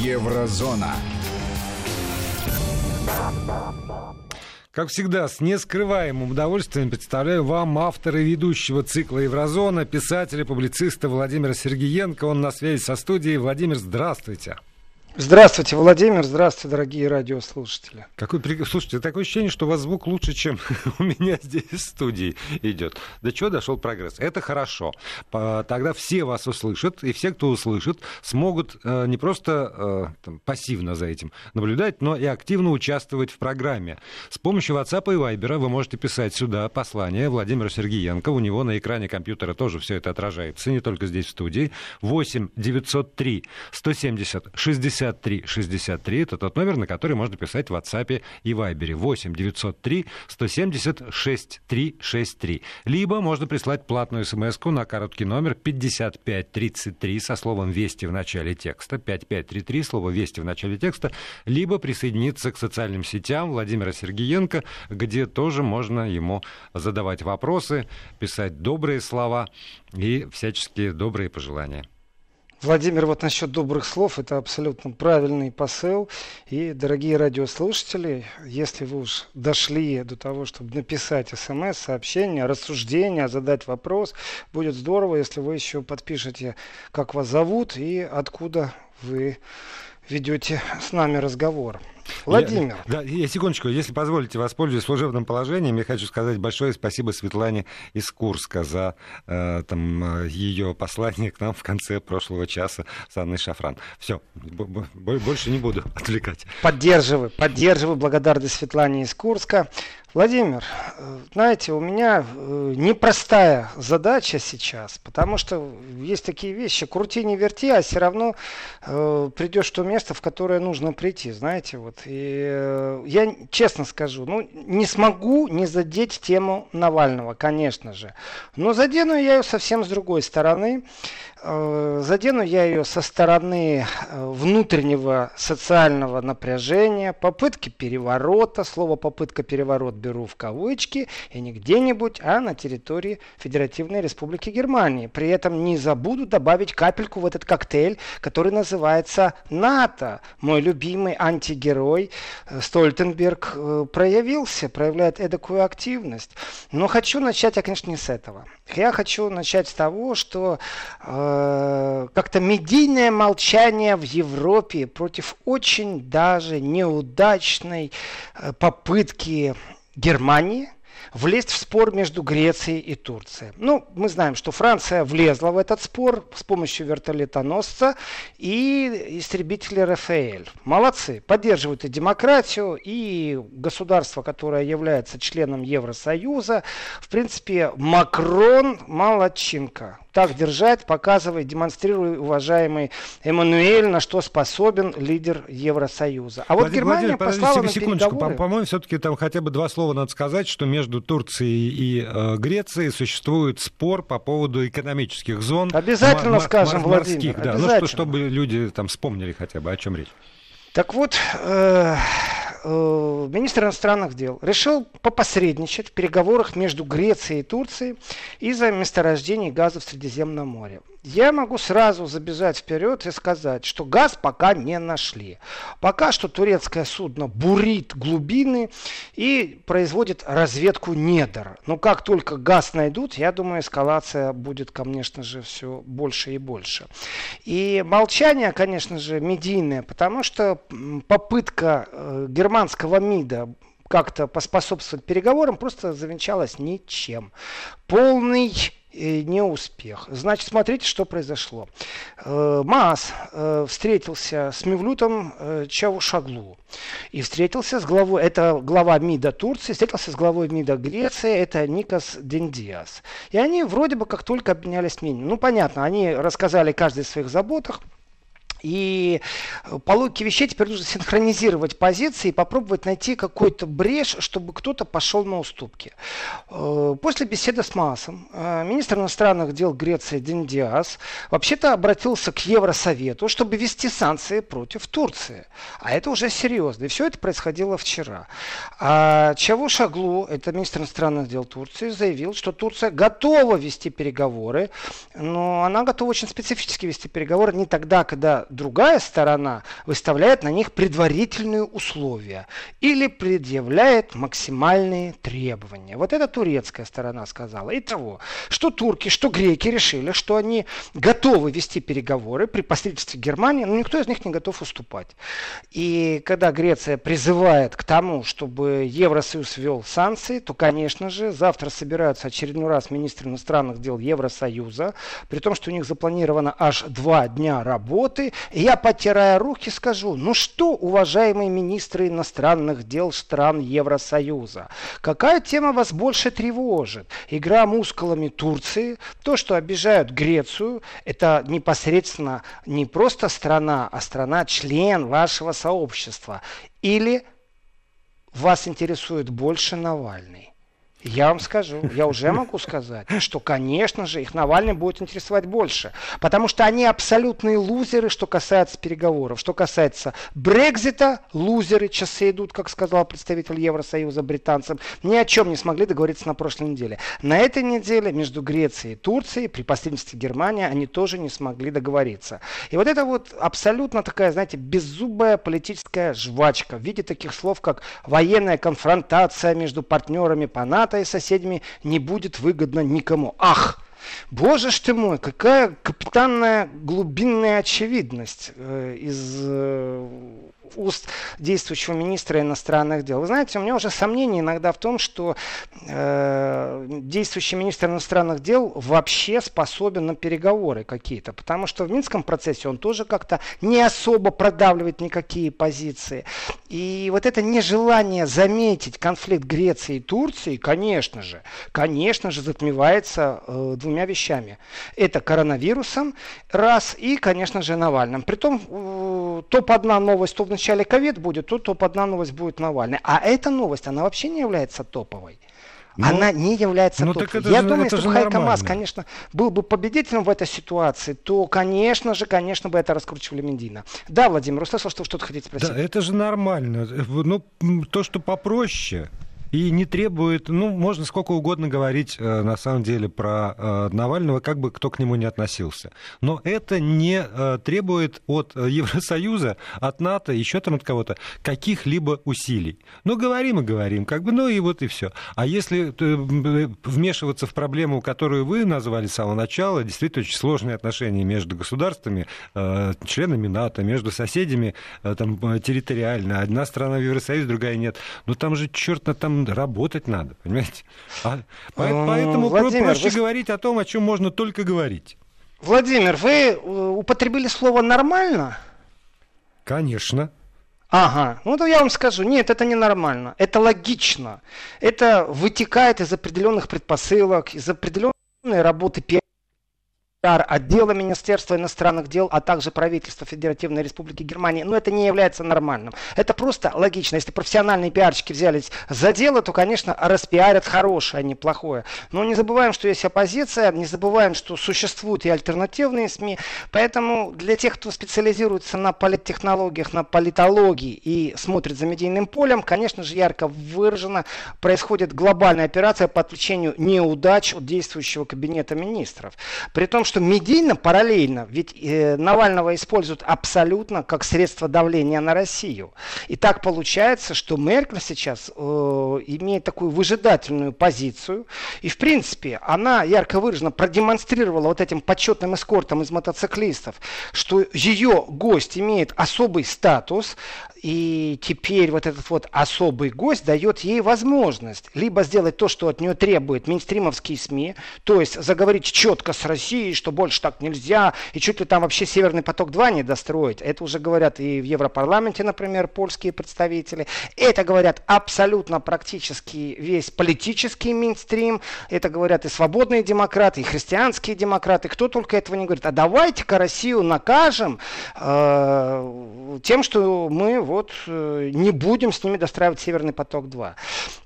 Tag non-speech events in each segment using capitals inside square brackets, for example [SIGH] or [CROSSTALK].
Еврозона. Как всегда, с нескрываемым удовольствием представляю вам автора ведущего цикла «Еврозона», писателя, публициста Владимира Сергеенко. Он на связи со студией. Владимир, здравствуйте. Здравствуйте, Владимир. Здравствуйте, дорогие радиослушатели. Какой. Слушайте, такое ощущение, что у вас звук лучше, чем [LAUGHS] у меня здесь в студии идет. До чего дошел прогресс? Это хорошо. Тогда все вас услышат, и все, кто услышит, смогут э, не просто э, там, пассивно за этим наблюдать, но и активно участвовать в программе. С помощью WhatsApp и Viber вы можете писать сюда послание Владимиру Сергеенко. У него на экране компьютера тоже все это отражается, не только здесь в студии. 8 903 170 60 63 63. Это тот номер, на который можно писать в WhatsApp и Viber. 8 903 170 6363. Либо можно прислать платную смс на короткий номер 5533 со словом «Вести» в начале текста. 5533, слово «Вести» в начале текста. Либо присоединиться к социальным сетям Владимира Сергеенко, где тоже можно ему задавать вопросы, писать добрые слова и всяческие добрые пожелания. Владимир, вот насчет добрых слов, это абсолютно правильный посыл. И, дорогие радиослушатели, если вы уж дошли до того, чтобы написать смс, сообщение, рассуждение, задать вопрос, будет здорово, если вы еще подпишете, как вас зовут и откуда вы ведете с нами разговор. Владимир. Я, да, я секундочку, если позволите, воспользуюсь служебным положением, я хочу сказать большое спасибо Светлане из Курска за э, там, э, ее послание к нам в конце прошлого часа с Анной Шафран. Все, больше не буду отвлекать. Поддерживаю, поддерживаю благодарность Светлане из Курска. Владимир, знаете, у меня э, непростая задача сейчас, потому что есть такие вещи, крути не верти, а все равно э, придешь в то место, в которое нужно прийти, знаете, вот. И э, я честно скажу, ну, не смогу не задеть тему Навального, конечно же, но задену я ее совсем с другой стороны. Э, задену я ее со стороны э, внутреннего социального напряжения, попытки переворота, слово попытка переворот беру в кавычки, и не где-нибудь, а на территории Федеративной Республики Германии. При этом не забуду добавить капельку в этот коктейль, который называется НАТО. Мой любимый антигерой э, Стольтенберг проявился, проявляет эдакую активность. Но хочу начать я, конечно, не с этого. Я хочу начать с того, что э, как-то медийное молчание в Европе против очень даже неудачной э, попытки Германии влезть в спор между Грецией и Турцией. Ну, мы знаем, что Франция влезла в этот спор с помощью вертолетоносца и истребителя РФЛ. Молодцы, поддерживают и демократию, и государство, которое является членом Евросоюза. В принципе, Макрон молодчинка так держать, показывай, демонстрируй, уважаемый Эммануэль, на что способен лидер Евросоюза. А вот Владимир, Германия Владимир, послала на секундочку, переговоры... по-моему, все-таки там хотя бы два слова надо сказать, что между Турцией и э, Грецией существует спор по поводу экономических зон. Обязательно скажем, Владимир, да, обязательно. ну, что, чтобы люди там вспомнили хотя бы, о чем речь. Так вот, э, э, министр иностранных дел решил попосредничать в переговорах между Грецией и Турцией из-за месторождений газа в Средиземном море. Я могу сразу забежать вперед и сказать, что газ пока не нашли. Пока что турецкое судно бурит глубины и производит разведку недр. Но как только газ найдут, я думаю, эскалация будет, конечно же, все больше и больше. И молчание, конечно же, медийное, потому что попытка э, германского МИДа как-то поспособствовать переговорам просто завенчалась ничем. Полный неуспех. Значит, смотрите, что произошло. Э, Маас э, встретился с Мевлютом э, Чавушаглу и встретился с главой, это глава МИДа Турции, встретился с главой МИДа Греции, это Никос Дендиас. И они вроде бы как только обменялись мнением. Ну, понятно, они рассказали каждый о своих заботах, и по логике вещей теперь нужно [LAUGHS] синхронизировать позиции и попробовать найти какой-то брешь, чтобы кто-то пошел на уступки. Э, после беседы с Маасом э, министр иностранных дел Греции Диндиас вообще-то обратился к Евросовету, чтобы ввести санкции против Турции. А это уже серьезно. И все это происходило вчера. А Чавушаглу, это министр иностранных дел Турции, заявил, что Турция готова вести переговоры, но она готова очень специфически вести переговоры не тогда, когда другая сторона выставляет на них предварительные условия или предъявляет максимальные требования. Вот это турецкая сторона сказала. Итого, что турки, что греки решили, что они готовы вести переговоры при посредничестве Германии, но никто из них не готов уступать. И когда Греция призывает к тому, чтобы Евросоюз ввел санкции, то, конечно же, завтра собираются очередной раз министры иностранных дел Евросоюза, при том, что у них запланировано аж два дня работы. Я, потирая руки, скажу, ну что, уважаемые министры иностранных дел стран Евросоюза, какая тема вас больше тревожит? Игра мускулами Турции, то, что обижают Грецию, это непосредственно не просто страна, а страна-член вашего сообщества. Или вас интересует больше Навальный? Я вам скажу, я уже [LAUGHS] могу сказать, что, конечно же, их Навальный будет интересовать больше. Потому что они абсолютные лузеры, что касается переговоров. Что касается Брекзита, лузеры, часы идут, как сказал представитель Евросоюза британцам, ни о чем не смогли договориться на прошлой неделе. На этой неделе между Грецией и Турцией, при посредничестве Германии, они тоже не смогли договориться. И вот это вот абсолютно такая, знаете, беззубая политическая жвачка в виде таких слов, как военная конфронтация между партнерами по НАТО, И соседями не будет выгодно никому. Ах! Боже ж ты мой, какая капитанная глубинная очевидность э, из э, уст действующего министра иностранных дел. Вы знаете, у меня уже сомнения иногда в том, что э, действующий министр иностранных дел вообще способен на переговоры какие-то, потому что в Минском процессе он тоже как-то не особо продавливает никакие позиции. И вот это нежелание заметить конфликт Греции и Турции, конечно же, конечно же, затмевается э, двумя вещами. Это коронавирусом, раз, и, конечно же, Навальным. Притом, э, топ-1 новость, топ начале ковид будет, то топ-1 новость будет Навальный. А эта новость, она вообще не является топовой. Ну, она не является ну, топовой. Я же, думаю, если бы Хайка Мас, конечно, был бы победителем в этой ситуации, то, конечно же, конечно бы это раскручивали Медина. Да, Владимир, услышал, что что-то хотите спросить. Да, это же нормально. Ну, то, что попроще, и не требует, ну, можно сколько угодно говорить, э, на самом деле, про э, Навального, как бы кто к нему не относился. Но это не э, требует от Евросоюза, от НАТО, еще там от кого-то, каких-либо усилий. Ну, говорим и говорим, как бы, ну и вот и все. А если вмешиваться в проблему, которую вы назвали с самого начала, действительно очень сложные отношения между государствами, членами НАТО, между соседями там, территориально. Одна страна в Евросоюзе, другая нет. Но там же, черт, там работать надо, понимаете? А, поэтому Владимир, проще вы... говорить о том, о чем можно только говорить. Владимир, вы э, употребили слово «нормально»? Конечно. Ага, ну то я вам скажу, нет, это не нормально, это логично, это вытекает из определенных предпосылок, из определенной работы отдела Министерства иностранных дел, а также правительства Федеративной Республики Германии, но это не является нормальным. Это просто логично. Если профессиональные пиарщики взялись за дело, то, конечно, распиарят хорошее, а не плохое. Но не забываем, что есть оппозиция, не забываем, что существуют и альтернативные СМИ. Поэтому для тех, кто специализируется на политтехнологиях, на политологии и смотрит за медийным полем, конечно же, ярко выражено происходит глобальная операция по отвлечению неудач от действующего кабинета министров. При том, что что медийно параллельно, ведь э, Навального используют абсолютно как средство давления на Россию. И так получается, что Меркель сейчас э, имеет такую выжидательную позицию. И в принципе она ярко выраженно продемонстрировала вот этим почетным эскортом из мотоциклистов, что ее гость имеет особый статус, и теперь вот этот вот особый гость дает ей возможность либо сделать то, что от нее требует мейнстримовские СМИ, то есть заговорить четко с Россией, что больше так нельзя, и чуть ли там вообще Северный поток-2 не достроить. Это уже говорят и в Европарламенте, например, польские представители. Это говорят абсолютно практически весь политический мейнстрим. Это говорят и свободные демократы, и христианские демократы. Кто только этого не говорит. А давайте-ка Россию накажем э, тем, что мы, вот э, не будем с ними достраивать Северный поток-2.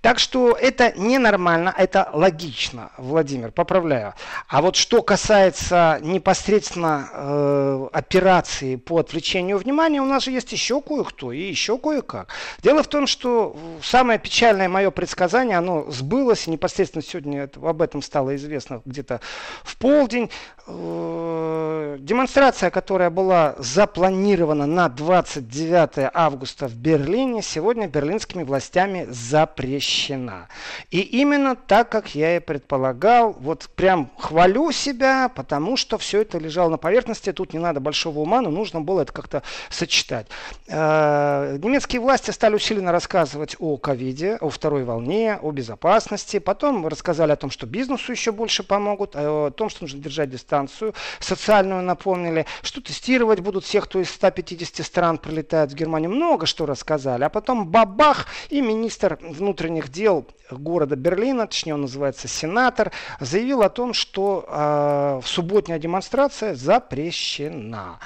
Так что это ненормально, это логично, Владимир, поправляю. А вот что касается непосредственно э, операции по отвлечению внимания, у нас же есть еще кое-кто и еще кое-как. Дело в том, что самое печальное мое предсказание, оно сбылось, и непосредственно сегодня об этом стало известно где-то в полдень. Э, демонстрация, которая была запланирована на 29 августа в Берлине, сегодня берлинскими властями запрещена. И именно так, как я и предполагал, вот прям хвалю себя, потому что все это лежало на поверхности, тут не надо большого ума, но нужно было это как-то сочетать. Э, немецкие власти стали усиленно рассказывать о ковиде, о второй волне, о безопасности, потом рассказали о том, что бизнесу еще больше помогут, о том, что нужно держать дистанцию, социальную напомнили, что тестировать будут всех, кто из 150 стран прилетает в Германию, много что рассказали, а потом бабах, и министр внутренних дел города Берлина, точнее он называется сенатор, заявил о том, что э, субботняя демонстрация запрещена.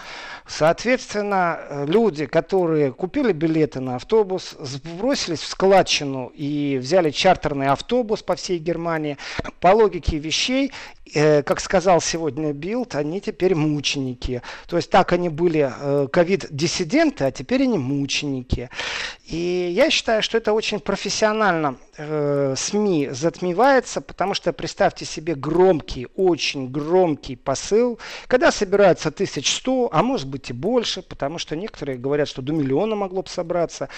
Соответственно, люди, которые купили билеты на автобус, сбросились в складчину и взяли чартерный автобус по всей Германии, по логике вещей Э, как сказал сегодня Билд, они теперь мученики. То есть так они были э, ковид-диссиденты, а теперь они мученики. И я считаю, что это очень профессионально э, СМИ затмевается, потому что представьте себе громкий, очень громкий посыл, когда собирается 1100, а может быть и больше, потому что некоторые говорят, что до миллиона могло бы собраться.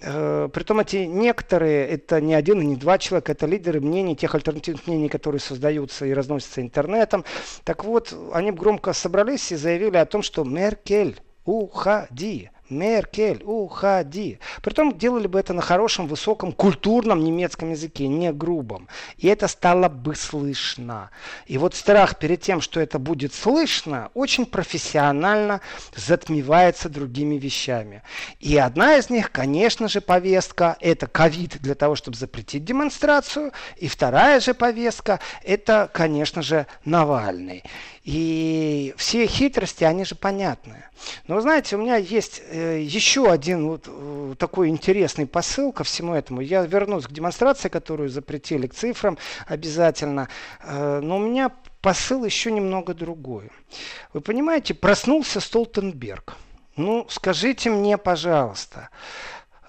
Э, притом эти некоторые, это не один и не два человека, это лидеры мнений, тех альтернативных мнений, которые создаются и разносятся интернетом. Так вот, они громко собрались и заявили о том, что Меркель, уходи. Меркель, уходи. Притом делали бы это на хорошем, высоком, культурном немецком языке, не грубом. И это стало бы слышно. И вот страх перед тем, что это будет слышно, очень профессионально затмевается другими вещами. И одна из них, конечно же, повестка – это ковид для того, чтобы запретить демонстрацию. И вторая же повестка – это, конечно же, Навальный. И все хитрости, они же понятны. Но, знаете, у меня есть э, еще один вот э, такой интересный посыл ко всему этому. Я вернусь к демонстрации, которую запретили, к цифрам обязательно. Э, но у меня посыл еще немного другой. Вы понимаете, проснулся Столтенберг. Ну, скажите мне, пожалуйста,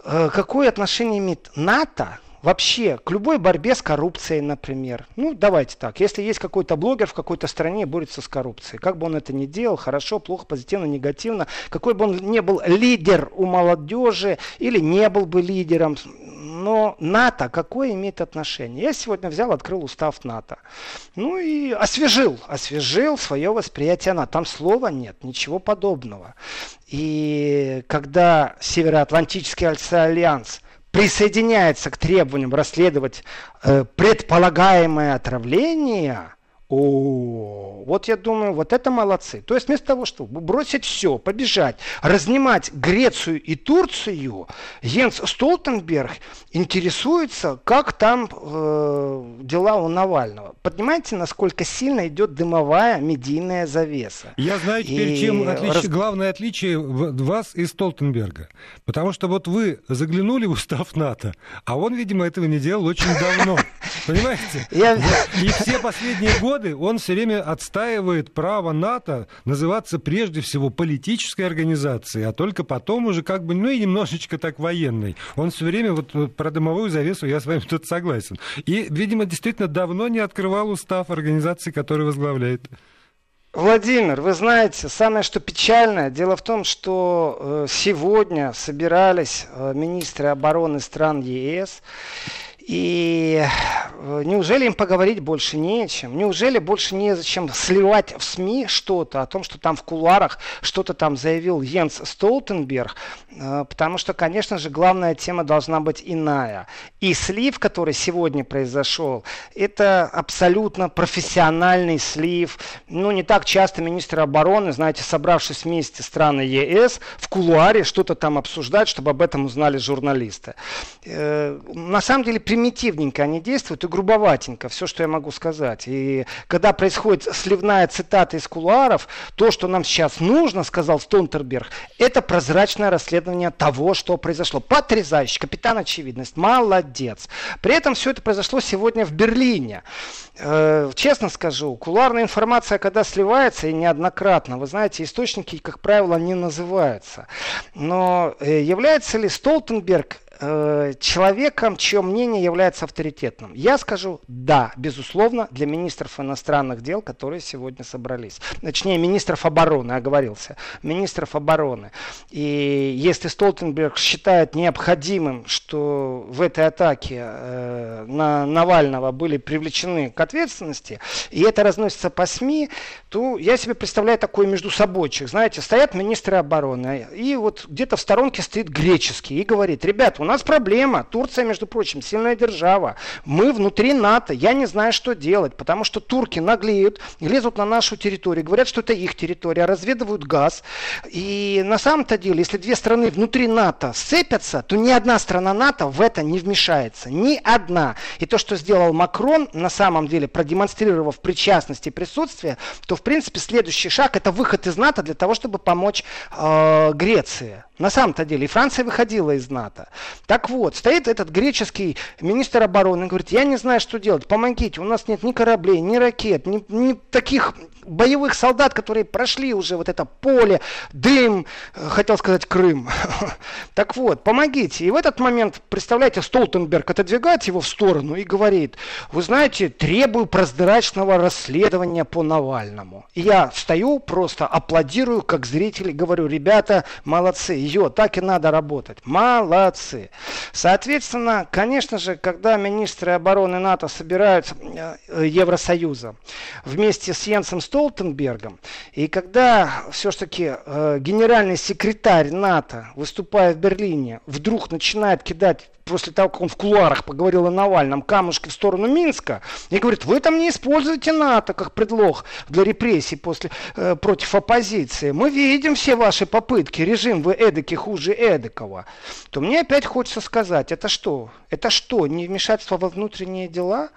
какое отношение имеет НАТО вообще к любой борьбе с коррупцией, например. Ну, давайте так. Если есть какой-то блогер в какой-то стране борется с коррупцией, как бы он это ни делал, хорошо, плохо, позитивно, негативно, какой бы он ни был лидер у молодежи или не был бы лидером, но НАТО какое имеет отношение? Я сегодня взял, открыл устав НАТО. Ну и освежил, освежил свое восприятие НАТО. Там слова нет, ничего подобного. И когда Североатлантический альянс присоединяется к требованиям расследовать э, предполагаемое отравление, о, вот я думаю, вот это молодцы. То есть вместо того, чтобы бросить все, побежать, разнимать Грецию и Турцию, Йенс Столтенберг интересуется, как там э, дела у Навального. Понимаете, насколько сильно идет дымовая медийная завеса. Я знаю теперь, и... чем отличие, Раз... главное отличие вас и Столтенберга. Потому что вот вы заглянули в устав НАТО, а он, видимо, этого не делал очень давно. [LAUGHS] Понимаете? И все последние годы годы он все время отстаивает право НАТО называться прежде всего политической организацией, а только потом уже как бы, ну и немножечко так военной. Он все время вот про дымовую завесу, я с вами тут согласен. И, видимо, действительно давно не открывал устав организации, которую возглавляет. Владимир, вы знаете, самое что печальное, дело в том, что э, сегодня собирались э, министры обороны стран ЕС, и э, неужели им поговорить больше не о чем? Неужели больше не зачем сливать в СМИ что-то о том, что там в кулуарах что-то там заявил Йенс Столтенберг? Э, потому что, конечно же, главная тема должна быть иная. И слив, который сегодня произошел, это абсолютно профессиональный слив. Ну, не так часто министры обороны, знаете, собравшись вместе страны ЕС, в кулуаре что-то там обсуждать, чтобы об этом узнали журналисты. Э, на самом деле, примитивненько они действуют и грубоватенько, все, что я могу сказать. И когда происходит сливная цитата из кулуаров, то, что нам сейчас нужно, сказал Стонтерберг, это прозрачное расследование того, что произошло. Потрясающе, капитан очевидность, молодец. При этом все это произошло сегодня в Берлине. Э, честно скажу, кулуарная информация, когда сливается, и неоднократно, вы знаете, источники, как правило, не называются. Но э, является ли Столтенберг э, человеком, чье мнение является авторитетным? Я скажу да, безусловно, для министров иностранных дел, которые сегодня собрались. Точнее, министров обороны, оговорился. Министров обороны. И если Столтенберг считает необходимым, что в этой атаке э, на Навального были привлечены к ответственности, и это разносится по СМИ, то я себе представляю такой между собойчик. Знаете, стоят министры обороны, и вот где-то в сторонке стоит греческий и говорит, ребят, у нас проблема. Турция, между прочим, сильная держава. Мы внутри НАТО. Я не знаю, что делать, потому что турки наглеют, лезут на нашу территорию, говорят, что это их территория, разведывают газ. И на самом-то деле, если две страны внутри НАТО сцепятся, то ни одна страна НАТО в это не вмешается. Ни одна. И то, что сделал Макрон, на самом деле, продемонстрировав причастность и присутствие, то, в принципе, следующий шаг – это выход из НАТО для того, чтобы помочь э, Греции. На самом-то деле, и Франция выходила из НАТО. Так вот, стоит этот греческий министр обороны и говорит, я не знаю, что делать, помогите, у нас нет ни кораблей, ни ракет, ни, ни таких боевых солдат, которые прошли уже вот это поле, дым, э, хотел сказать Крым. [LAUGHS] Так вот, помогите. И в этот момент, представляете, Столтенберг отодвигает его в сторону и говорит, вы знаете, требую прозрачного расследования по Навальному. И я встаю, просто аплодирую, как зритель, говорю, ребята, молодцы, ее, так и надо работать. Молодцы. Соответственно, конечно же, когда министры обороны НАТО собираются, э, Евросоюза, вместе с Йенсом Столтенбергом, Столтенбергом. И когда все-таки э, генеральный секретарь НАТО, выступая в Берлине, вдруг начинает кидать после того, как он в кулуарах поговорил о Навальном, камушки в сторону Минска, и говорит, вы там не используйте НАТО как предлог для репрессий после, э, против оппозиции. Мы видим все ваши попытки, режим вы эдакий хуже эдакого. То мне опять хочется сказать, это что? Это что, не вмешательство во внутренние дела?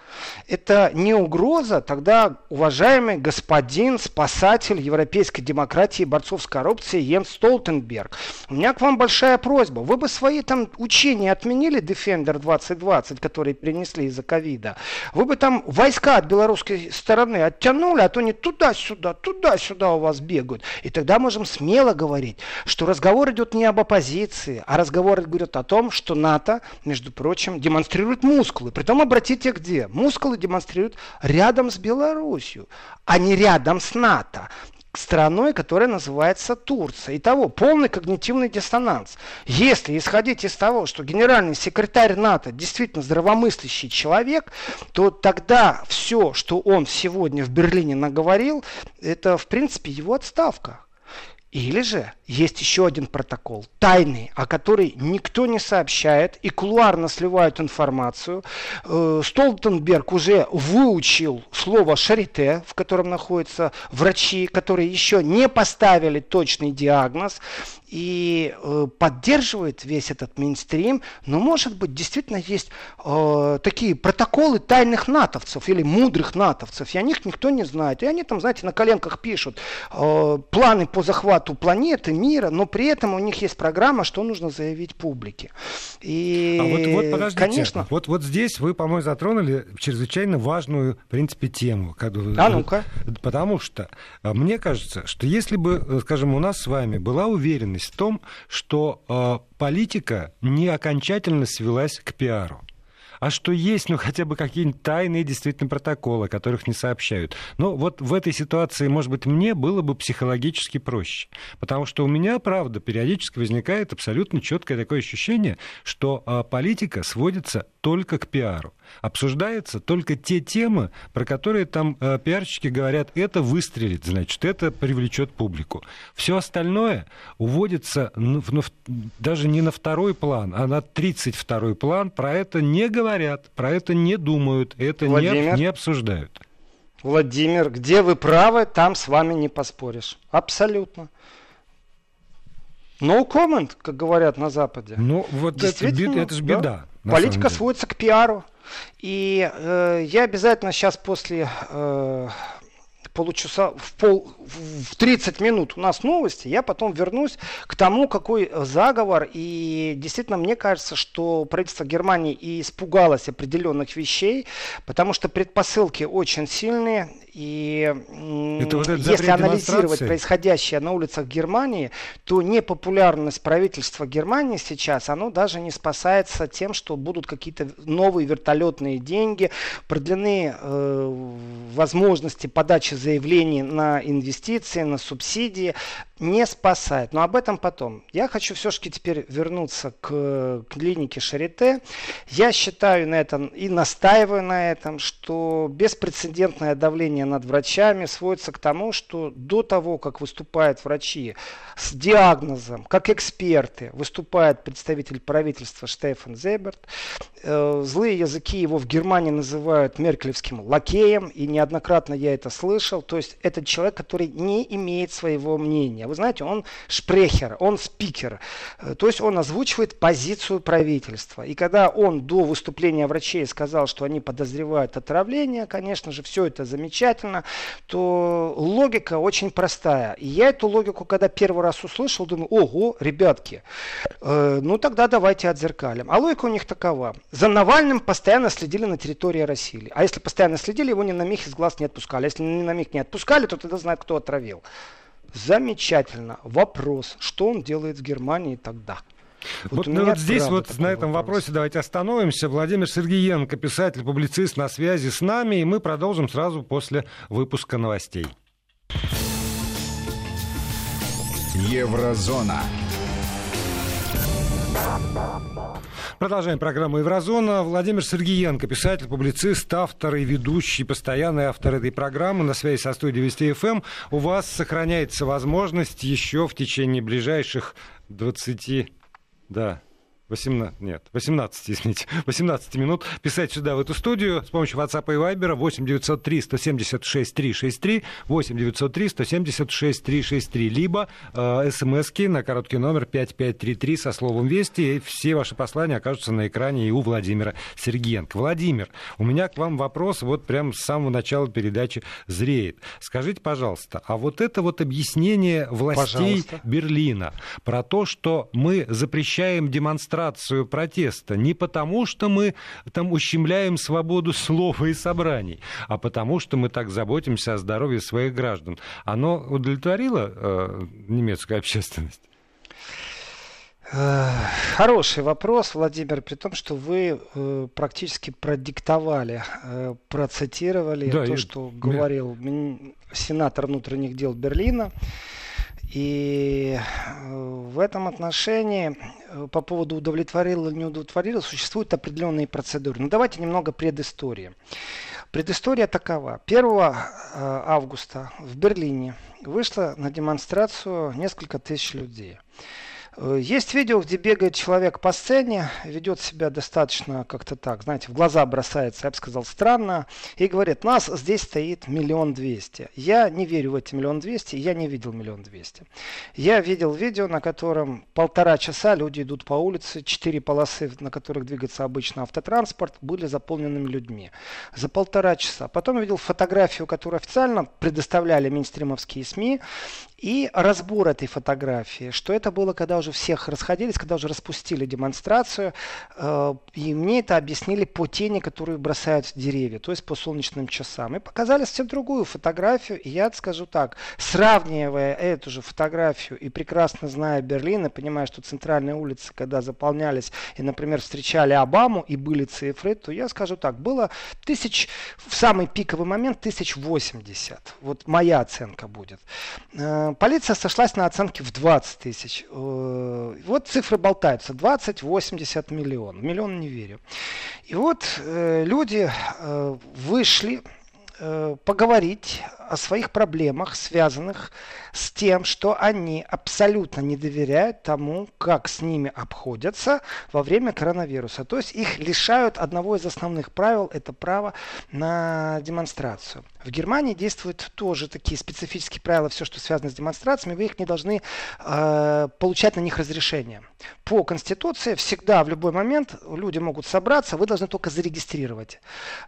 Это не угроза? Тогда, уважаемый господин, спасатель европейской демократии, борцов с коррупцией Йенс Столтенберг, у меня к вам большая просьба. Вы бы свои там учения отменили Defender 2020, которые принесли из-за ковида, вы бы там войска от белорусской стороны оттянули, а то не туда-сюда, туда-сюда у вас бегают. И тогда можем смело говорить, что разговор идет не об оппозиции, а разговор идет о том, что НАТО, между прочим, демонстрирует мускулы. Притом обратите где? Мускулы демонстрируют рядом с Беларусью, а не рядом с НАТО страной, которая называется Турция. Итого, полный когнитивный диссонанс. Если исходить из того, что генеральный секретарь НАТО действительно здравомыслящий человек, то тогда все, что он сегодня в Берлине наговорил, это, в принципе, его отставка. Или же есть еще один протокол, тайный, о который никто не сообщает и кулуарно сливают информацию. Э, Столтенберг уже выучил слово «шарите», в котором находятся врачи, которые еще не поставили точный диагноз и э, поддерживает весь этот мейнстрим, но может быть действительно есть э, такие протоколы тайных натовцев или мудрых натовцев, и о них никто не знает. И они там, знаете, на коленках пишут э, планы по захвату планеты, мира, но при этом у них есть программа, что нужно заявить публике. И, а вот, вот подождите, конечно... вот, вот здесь вы, по-моему, затронули чрезвычайно важную, в принципе, тему. А ну-ка. Потому что э, мне кажется, что если бы, э, скажем, у нас с вами была уверенность, уверенность в том, что э, политика не окончательно свелась к пиару а что есть, ну, хотя бы какие-нибудь тайные действительно протоколы, о которых не сообщают. Но вот в этой ситуации, может быть, мне было бы психологически проще. Потому что у меня, правда, периодически возникает абсолютно четкое такое ощущение, что а, политика сводится только к пиару обсуждаются только те темы, про которые там э, пиарщики говорят, это выстрелит, значит, это привлечет публику. Все остальное уводится ну, в, даже не на второй план, а на 32-й план. Про это не говорят, про это не думают, это не, не обсуждают. Владимир, где вы правы, там с вами не поспоришь. Абсолютно. No comment, как говорят на Западе. Ну, вот это, это же беда. Да? Политика сводится к пиару. И э, я обязательно сейчас после э, получаса, в, пол, в 30 минут у нас новости, я потом вернусь к тому, какой заговор. И действительно, мне кажется, что правительство Германии и испугалось определенных вещей, потому что предпосылки очень сильные. И это вот если анализировать происходящее на улицах Германии, то непопулярность правительства Германии сейчас, оно даже не спасается тем, что будут какие-то новые вертолетные деньги, продлены э, возможности подачи заявлений на инвестиции, на субсидии не спасает. Но об этом потом. Я хочу все-таки теперь вернуться к клинике Шарите. Я считаю на этом и настаиваю на этом, что беспрецедентное давление над врачами сводится к тому, что до того, как выступают врачи с диагнозом, как эксперты, выступает представитель правительства Штефан Зеберт, э, злые языки его в Германии называют меркелевским лакеем, и неоднократно я это слышал. То есть это человек, который не имеет своего мнения вы знаете, он шпрехер, он спикер. Э, то есть он озвучивает позицию правительства. И когда он до выступления врачей сказал, что они подозревают отравление, конечно же, все это замечательно, то логика очень простая. И я эту логику, когда первый раз услышал, думаю, ого, ребятки, э, ну тогда давайте отзеркалим. А логика у них такова. За Навальным постоянно следили на территории России. А если постоянно следили, его ни на миг из глаз не отпускали. Если ни на миг не отпускали, то тогда знают, кто отравил. Замечательно. Вопрос, что он делает в Германии тогда? Вот, вот, ну, вот здесь вот на этом вопрос. вопросе давайте остановимся. Владимир Сергеенко, писатель, публицист на связи с нами, и мы продолжим сразу после выпуска новостей. Еврозона. Продолжаем программу «Еврозона». Владимир Сергеенко, писатель, публицист, автор и ведущий, постоянный автор этой программы на связи со студией Вести ФМ. Эм. У вас сохраняется возможность еще в течение ближайших 20... Да, 18, нет, 18, извините, [LAUGHS] 18 минут писать сюда, в эту студию, с помощью WhatsApp и Viber 8 903 176 363, 8 903 176 363, либо э, смски на короткий номер 5533 со словом «Вести», и все ваши послания окажутся на экране и у Владимира Сергеенко. Владимир, у меня к вам вопрос вот прямо с самого начала передачи зреет. Скажите, пожалуйста, а вот это вот объяснение властей пожалуйста. Берлина про то, что мы запрещаем демонстрацию демонстрацию протеста не потому, что мы там ущемляем свободу слова и собраний, а потому, что мы так заботимся о здоровье своих граждан. Оно удовлетворило э, немецкую общественность? Э, хороший вопрос, Владимир, при том, что вы э, практически продиктовали, э, процитировали да, то, я... что говорил сенатор внутренних дел Берлина. И э, в этом отношении э, по поводу удовлетворил или не удовлетворил существуют определенные процедуры. Но давайте немного предыстории. Предыстория такова. 1 э, августа в Берлине вышло на демонстрацию несколько тысяч людей. Э, есть видео, где бегает человек по сцене, ведет себя достаточно как-то так, знаете, в глаза бросается, я бы сказал, странно, и говорит, нас здесь стоит миллион двести. Я не верю в эти миллион двести, я не видел миллион двести. Я видел видео, на котором полтора часа люди идут по улице, четыре полосы, на которых двигается обычно автотранспорт, были заполненными людьми. За полтора часа. Потом видел фотографию, которую официально предоставляли мейнстримовские СМИ, и разбор этой фотографии, что это было, когда уже всех расходились, когда уже распустили демонстрацию, э, и мне это объяснили по тени, которые бросают деревья, то есть по солнечным часам. И показали совсем другую фотографию, и я скажу так, сравнивая эту же фотографию и прекрасно зная Берлин, и понимая, что центральные улицы, когда заполнялись, и, например, встречали Обаму, и были цифры, то я скажу так, было тысяч, в самый пиковый момент 1080. Вот моя оценка будет. Полиция сошлась на оценке в 20 тысяч. Э, вот цифры болтаются. 20, 80 миллион. Миллион не верю. И вот э, люди э, вышли поговорить о своих проблемах, связанных с тем, что они абсолютно не доверяют тому, как с ними обходятся во время коронавируса. То есть их лишают одного из основных правил, это право на демонстрацию. В Германии действуют тоже такие специфические правила, все, что связано с демонстрациями, вы их не должны э, получать на них разрешение. По Конституции всегда, в любой момент люди могут собраться, вы должны только зарегистрировать.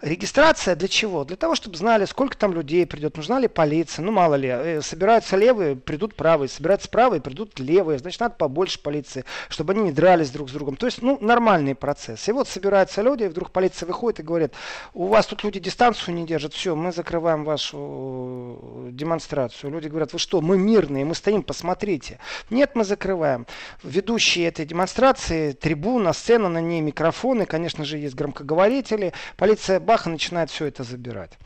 Регистрация для чего? Для того, чтобы знали, сколько там людей придет, нужна ли полиция, ну мало ли, э, собираются левые, придут правые, собираются правые, придут левые, значит надо побольше полиции, чтобы они не дрались друг с другом. То есть, ну, нормальный процесс. И вот собираются люди, и вдруг полиция выходит и говорит, у вас тут люди дистанцию не держат, все, мы закрываем вашу э, демонстрацию. Люди говорят, вы что, мы мирные, мы стоим, посмотрите. Нет, мы закрываем. Ведущие этой демонстрации, трибуна, сцена, на ней микрофоны, конечно же, есть громкоговорители. Полиция Баха начинает все это забирать.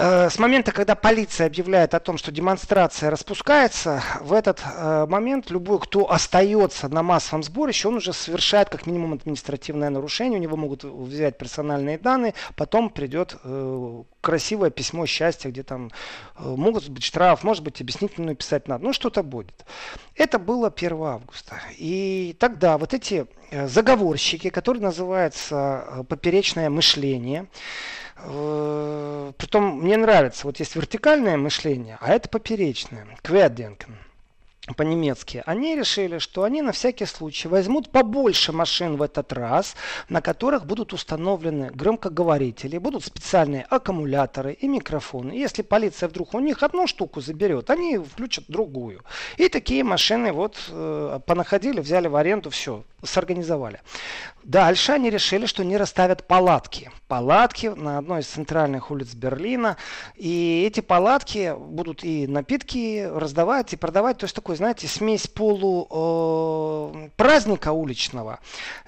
Э, с момента, когда полиция объявляет о том, что демонстрация распускается, в этот э, момент любой, кто остается на массовом сборище, он уже совершает как минимум административное нарушение, у него могут взять персональные данные, потом придет э, красивое письмо счастья, где там могут быть штраф, может быть объяснительную писать надо, ну что-то будет. Это было 1 августа. И тогда вот эти заговорщики, которые называются поперечное мышление, притом мне нравится, вот есть вертикальное мышление, а это поперечное, кведенкен по-немецки, они решили, что они на всякий случай возьмут побольше машин в этот раз, на которых будут установлены громкоговорители, будут специальные аккумуляторы и микрофоны. Если полиция вдруг у них одну штуку заберет, они включат другую. И такие машины вот э, понаходили, взяли в аренду, все, сорганизовали. Дальше они решили, что не расставят палатки. Палатки на одной из центральных улиц Берлина. И эти палатки будут и напитки раздавать, и продавать. То есть такой, знаете, смесь полу э, праздника уличного.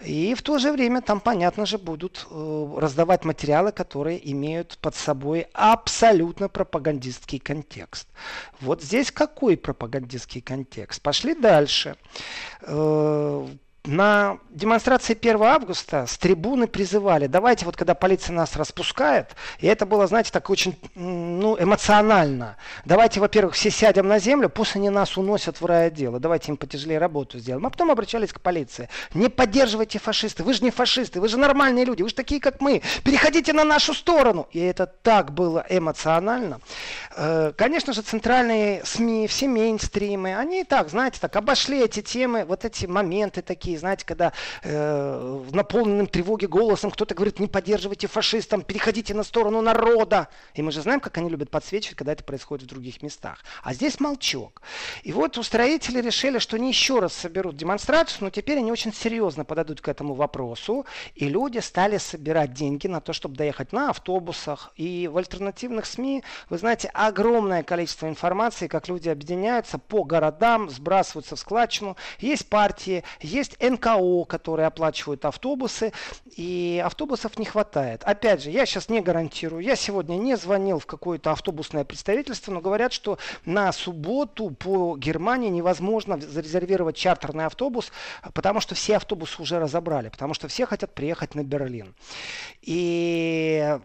И в то же время там, понятно же, будут э, раздавать материалы, которые имеют под собой абсолютно пропагандистский контекст. Вот здесь какой пропагандистский контекст? Пошли дальше. Э, на демонстрации 1 августа с трибуны призывали, давайте вот когда полиция нас распускает, и это было, знаете, так очень ну, эмоционально, давайте, во-первых, все сядем на землю, пусть они нас уносят в райотделы, давайте им потяжелее работу сделаем. А потом обращались к полиции, не поддерживайте фашисты, вы же не фашисты, вы же нормальные люди, вы же такие, как мы, переходите на нашу сторону. И это так было эмоционально. Э, конечно же, центральные СМИ, все мейнстримы, они так, знаете, так обошли эти темы, вот эти моменты такие, знаете, когда э, наполненным тревоги голосом кто-то говорит, не поддерживайте фашистам, переходите на сторону народа. И мы же знаем, как они любят подсвечивать, когда это происходит в других местах. А здесь молчок. И вот устроители решили, что они еще раз соберут демонстрацию, но теперь они очень серьезно подойдут к этому вопросу. И люди стали собирать деньги на то, чтобы доехать на автобусах. И в альтернативных СМИ, вы знаете, огромное количество информации, как люди объединяются по городам, сбрасываются в складчину. Есть партии, есть НКО, которые оплачивают автобусы, и автобусов не хватает. Опять же, я сейчас не гарантирую, я сегодня не звонил в какое-то автобусное представительство, но говорят, что на субботу по Германии невозможно зарезервировать чартерный автобус, потому что все автобусы уже разобрали, потому что все хотят приехать на Берлин. И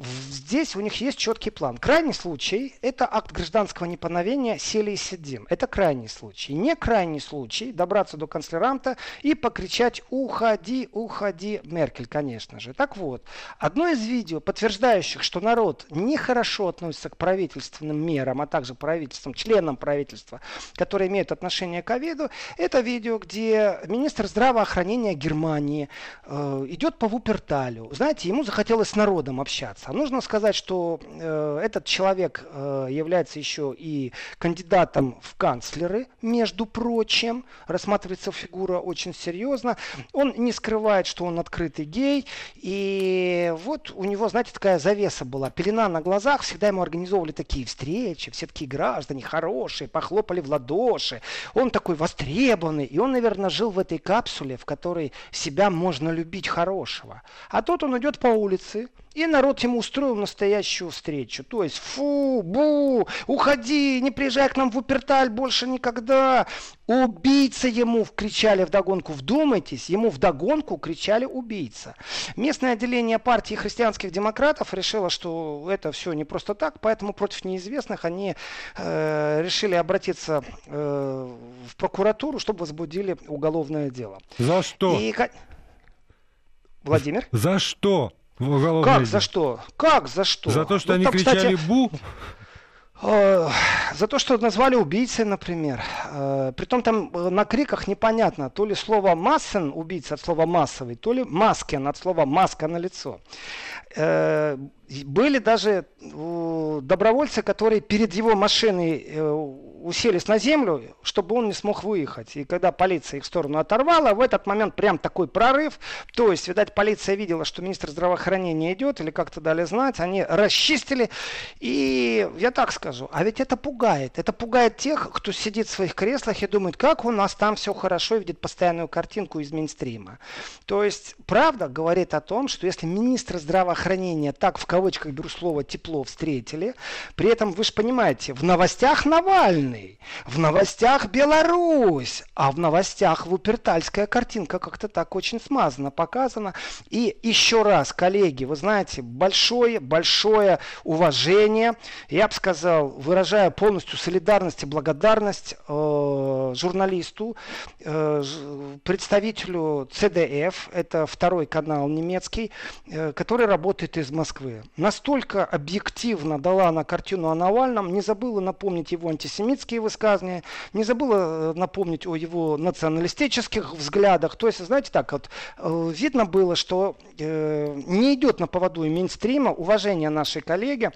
Здесь у них есть четкий план. Крайний случай – это акт гражданского неповиновения «сели и сидим». Это крайний случай. Не крайний случай – добраться до канцлеранта и покричать «Уходи, уходи, Меркель», конечно же. Так вот, одно из видео, подтверждающих, что народ нехорошо относится к правительственным мерам, а также правительствам, членам правительства, которые имеют отношение к ковиду, это видео, где министр здравоохранения Германии э, идет по Вуперталю. Знаете, ему захотелось с народом общаться. А нужно сказать, что э, этот человек э, является еще и кандидатом в канцлеры, между прочим. Рассматривается фигура очень серьезно. Он не скрывает, что он открытый гей. И вот у него, знаете, такая завеса была. Пелена на глазах. Всегда ему организовывали такие встречи. Все такие граждане хорошие, похлопали в ладоши. Он такой востребованный. И он, наверное, жил в этой капсуле, в которой себя можно любить хорошего. А тут он идет по улице И народ ему устроил настоящую встречу. То есть, фу, бу, уходи, не приезжай к нам в Уперталь больше никогда. Убийца ему кричали вдогонку, вдумайтесь, ему вдогонку кричали убийца. Местное отделение партии христианских демократов решило, что это все не просто так, поэтому против неизвестных они э, решили обратиться э, в прокуратуру, чтобы возбудили уголовное дело. За что? И... Владимир? За что? Уголовное как дело? за что? Как за что? За то, что ну, они там, кричали кстати, «бу»? Э, за то, что назвали убийцей, например. Э, притом там э, на криках непонятно, то ли слово «массен» убийца от слова «массовый», то ли «маскен» от слова «маска на лицо. Были даже добровольцы, которые перед его машиной уселись на землю, чтобы он не смог выехать. И когда полиция их в сторону оторвала, в этот момент прям такой прорыв. То есть, видать, полиция видела, что министр здравоохранения идет, или как-то дали знать. Они расчистили. И я так скажу, а ведь это пугает. Это пугает тех, кто сидит в своих креслах и думает, как у нас там все хорошо, и видит постоянную картинку из мейнстрима. То есть, правда говорит о том, что если министр здравоохранения так в кавычках беру слово тепло встретили, при этом, вы же понимаете, в новостях Навальный, Навальный. В новостях Беларусь. А в новостях Вупертальская картинка как-то так очень смазанно показана. И еще раз, коллеги, вы знаете, большое-большое уважение. Я бы сказал, выражаю полностью солидарность и благодарность э, журналисту, э, представителю CDF, это второй канал немецкий, э, который работает из Москвы. Настолько объективно дала на картину о Навальном, не забыла напомнить его антисемитизм, антисемитские высказывания, не забыла э, напомнить о его националистических взглядах. То есть, знаете, так вот, э, видно было, что э, не идет на поводу и мейнстрима уважение нашей коллеги,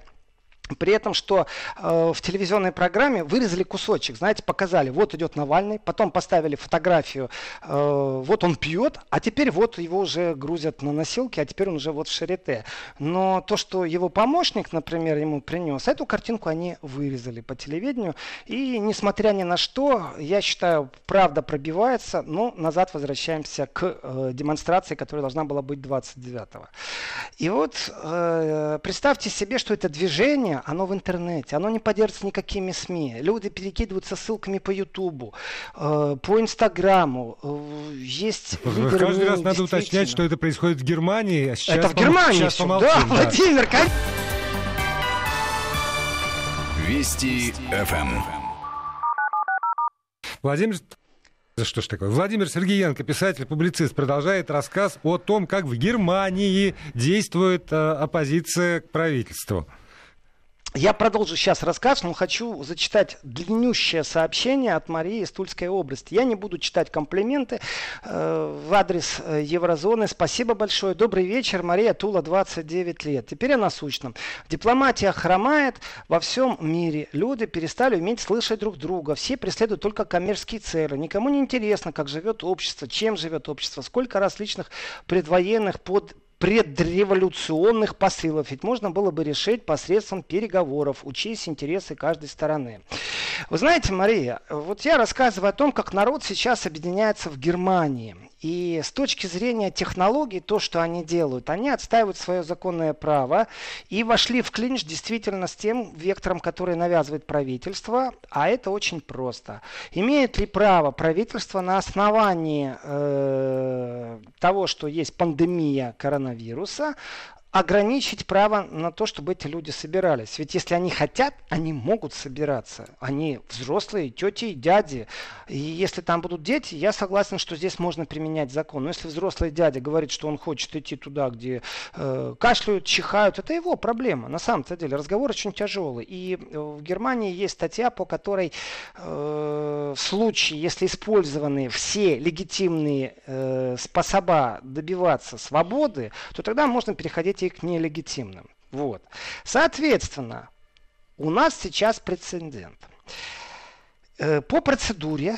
при этом, что э, в телевизионной программе вырезали кусочек, знаете, показали, вот идет Навальный, потом поставили фотографию, э, вот он пьет, а теперь вот его уже грузят на носилки, а теперь он уже вот в шарите. Но то, что его помощник, например, ему принес, эту картинку они вырезали по телевидению. И несмотря ни на что, я считаю, правда пробивается, но назад возвращаемся к э, демонстрации, которая должна была быть 29-го. И вот э, представьте себе, что это движение, оно в интернете, оно не поддерживается никакими СМИ. Люди перекидываются ссылками по Ютубу, э, по Инстаграму. Э, есть лидеры Каждый раз надо уточнять, что это происходит в Германии. А сейчас это в Германии сейчас все, помолчим, да, да, Владимир, как... Вести ФМ. Владимир да что ж такое? Владимир Сергеенко, писатель, публицист, продолжает рассказ о том, как в Германии действует э, оппозиция к правительству. Я продолжу сейчас рассказ, но хочу зачитать длиннющее сообщение от Марии из Тульской области. Я не буду читать комплименты э, в адрес э, Еврозоны. Спасибо большое. Добрый вечер. Мария Тула, 29 лет. Теперь о насущном. Дипломатия хромает во всем мире. Люди перестали уметь слышать друг друга. Все преследуют только коммерческие цели. Никому не интересно, как живет общество, чем живет общество, сколько различных предвоенных под предреволюционных посылов. Ведь можно было бы решить посредством переговоров, учесть интересы каждой стороны. Вы знаете, Мария, вот я рассказываю о том, как народ сейчас объединяется в Германии. И с точки зрения технологий, то, что они делают, они отстаивают свое законное право и вошли в клинч действительно с тем вектором, который навязывает правительство, а это очень просто. Имеет ли право правительство на основании э, того, что есть пандемия коронавируса, ограничить право на то, чтобы эти люди собирались. Ведь если они хотят, они могут собираться. Они взрослые, тети и дяди. И если там будут дети, я согласен, что здесь можно применять закон. Но если взрослый дядя говорит, что он хочет идти туда, где э, кашляют, чихают, это его проблема. На самом-то деле разговор очень тяжелый. И э, в Германии есть статья, по которой э, в случае, если использованы все легитимные э, способа добиваться свободы, то тогда можно переходить к нелегитимным. Вот. Соответственно, у нас сейчас прецедент. Э, по процедуре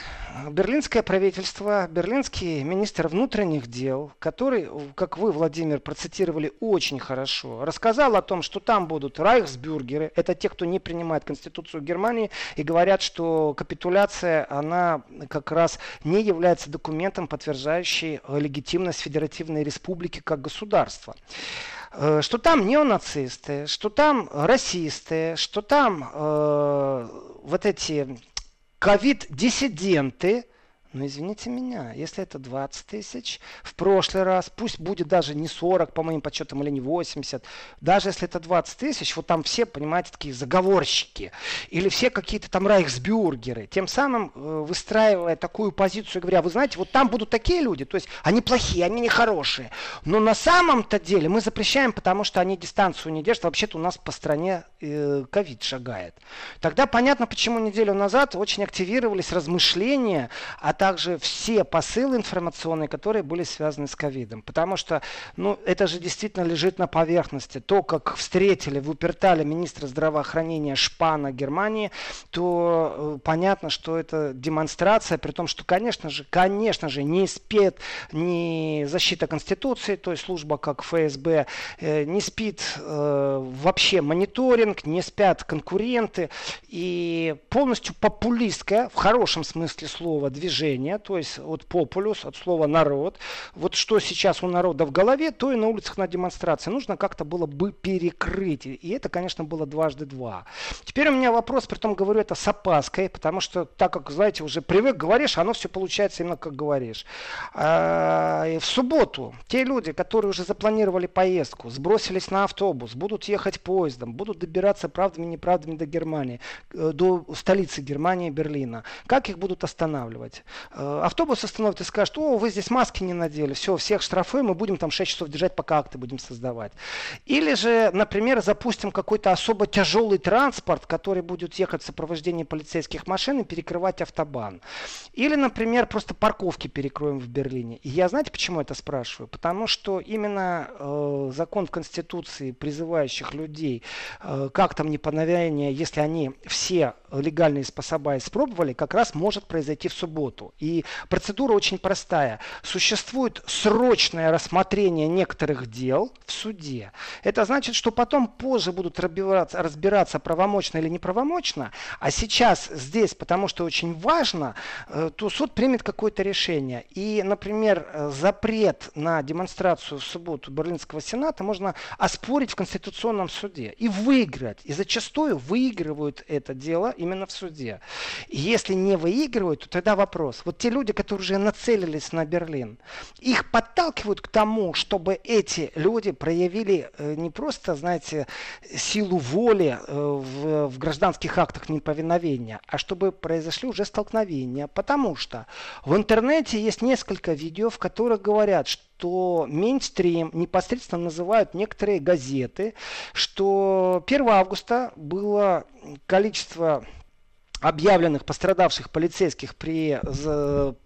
берлинское правительство, берлинский министр внутренних дел, который, как вы, Владимир, процитировали очень хорошо, рассказал о том, что там будут райхсбюргеры, это те, кто не принимает Конституцию Германии и говорят, что капитуляция, она как раз не является документом, подтверждающим легитимность Федеративной Республики как государства. Э, что там неонацисты, что там расисты, что там э, вот эти ковид-диссиденты, но извините меня, если это 20 тысяч в прошлый раз, пусть будет даже не 40 по моим подсчетам или не 80, даже если это 20 тысяч, вот там все, понимаете, такие заговорщики. Или все какие-то там райхсбюргеры, тем самым э, выстраивая такую позицию, говоря, вы знаете, вот там будут такие люди, то есть они плохие, они нехорошие, но на самом-то деле мы запрещаем, потому что они дистанцию не держат, вообще-то у нас по стране э, ковид шагает. Тогда понятно, почему неделю назад очень активировались размышления о также все посылы информационные, которые были связаны с ковидом. Потому что, ну, это же действительно лежит на поверхности. То, как встретили в Упертале министра здравоохранения Шпана Германии, то э, понятно, что это демонстрация, при том, что, конечно же, конечно же, не спит ни защита Конституции, то есть служба как ФСБ, э, не спит э, вообще мониторинг, не спят конкуренты, и полностью популистское, в хорошем смысле слова, движение движение, то есть от популюс, от слова народ. Вот что сейчас у народа в голове, то и на улицах на демонстрации. Нужно как-то было бы перекрыть. И это, конечно, было дважды два. Теперь у меня вопрос, при том говорю это с опаской, потому что так как, знаете, уже привык, говоришь, оно все получается именно как говоришь. А, в субботу те люди, которые уже запланировали поездку, сбросились на автобус, будут ехать поездом, будут добираться правдами и неправдами до Германии, э, до столицы Германии, Берлина. Как их будут останавливать? Э, автобус остановит и скажет, о, вы здесь маски не надели, все, всех штрафуем, мы будем там 6 часов держать, пока акты будем создавать. Или же, например, запустим какой-то особо тяжелый транспорт, который будет ехать в сопровождении полицейских машин и перекрывать автобан. Или, например, просто парковки перекроем в Берлине. И я знаете, почему это спрашиваю? Потому что именно э, закон в Конституции, призывающих людей, э, как там неповиновение, если они все легальные способа испробовали, как раз может произойти в субботу. И процедура очень простая. Существует срочное рассмотрение некоторых дел в суде. Это значит, что потом позже будут разбираться, разбираться правомочно или неправомочно, а сейчас здесь, потому что очень важно, э, то суд примет какое-то решение. И, например, э, запрет на демонстрацию в субботу Берлинского сената можно оспорить в Конституционном суде и выиграть. И зачастую выигрывают это дело именно в суде. И если не выигрывают, то тогда вопрос, вопрос. Вот те люди, которые уже нацелились на Берлин, их подталкивают к тому, чтобы эти люди проявили э, не просто, знаете, силу воли э, в, в гражданских актах неповиновения, а чтобы произошли уже столкновения. Потому что в интернете есть несколько видео, в которых говорят, что что мейнстрим непосредственно называют некоторые газеты, что 1 августа было количество объявленных пострадавших полицейских при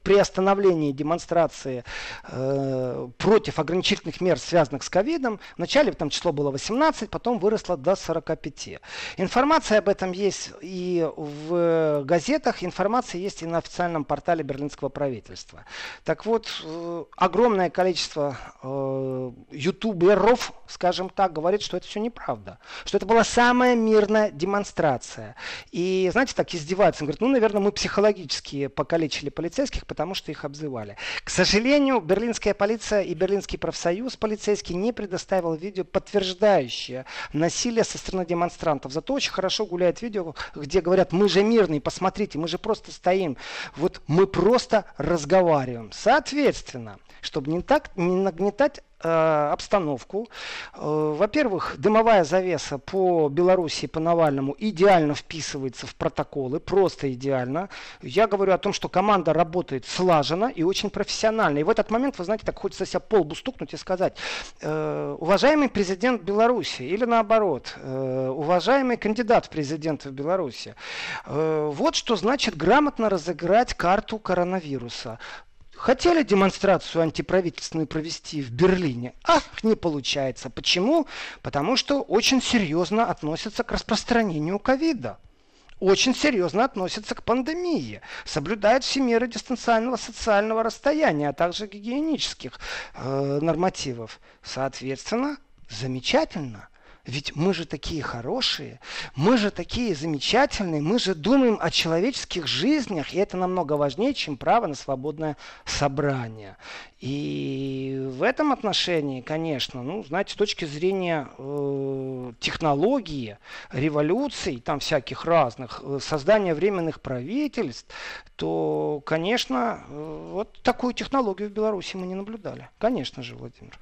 приостановлении демонстрации э, против ограничительных мер, связанных с ковидом. Вначале там число было 18, потом выросло до 45. Информация об этом есть и в газетах, информация есть и на официальном портале берлинского правительства. Так вот, э, огромное количество э, ютуберов, скажем так, говорит, что это все неправда. Что это была самая мирная демонстрация. И, знаете, так из издеваются. Он говорит, ну, наверное, мы психологически покалечили полицейских, потому что их обзывали. К сожалению, берлинская полиция и берлинский профсоюз полицейский не предоставил видео, подтверждающее насилие со стороны демонстрантов. Зато очень хорошо гуляет видео, где говорят, мы же мирные, посмотрите, мы же просто стоим. Вот мы просто разговариваем. Соответственно, чтобы не, так, не нагнетать обстановку. Э, во-первых, дымовая завеса по Беларуси по Навальному идеально вписывается в протоколы, просто идеально. Я говорю о том, что команда работает слаженно и очень профессионально. И в этот момент, вы знаете, так хочется себя полбу стукнуть и сказать, э, уважаемый президент Беларуси, или наоборот, уважаемый кандидат в президенты в Беларуси, вот что значит грамотно разыграть карту коронавируса. Хотели демонстрацию антиправительственную провести в Берлине? Ах, не получается. Почему? Потому что очень серьезно относятся к распространению ковида. Очень серьезно относятся к пандемии. Соблюдают все меры дистанционного социального расстояния, а также гигиенических э, нормативов. Соответственно, замечательно. Ведь мы же такие хорошие, мы же такие замечательные, мы же думаем о человеческих жизнях, и это намного важнее, чем право на свободное собрание. И в этом отношении, конечно, ну, знаете, с точки зрения э, технологии, революций, там всяких разных, э, создания временных правительств, то, конечно, э, вот такую технологию в Беларуси мы не наблюдали. Конечно же, Владимир.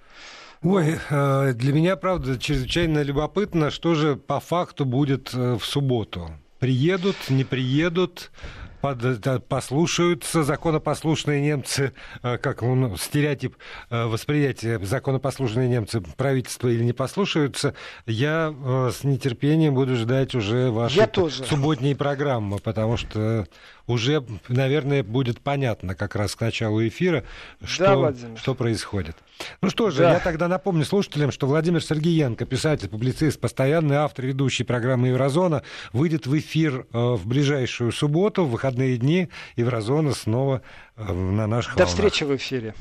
Ой, э, для меня, правда, чрезвычайно любопытно, что же по факту будет э, в субботу. Приедут, не приедут, под, послушаются законопослушные немцы, э, как ну, стереотип восприятия законопослушные немцы правительства или не послушаются, я с нетерпением буду ждать уже вашей субботней программы, потому что уже, наверное, будет понятно как раз к началу эфира, что, да, что происходит. Ну что же, да. я тогда напомню слушателям, что Владимир Сергеенко, писатель, публицист, постоянный автор, ведущий программы «Еврозона», выйдет в эфир э, в ближайшую субботу, в выходные дни. «Еврозона» снова э, на наших До волнах. встречи в эфире.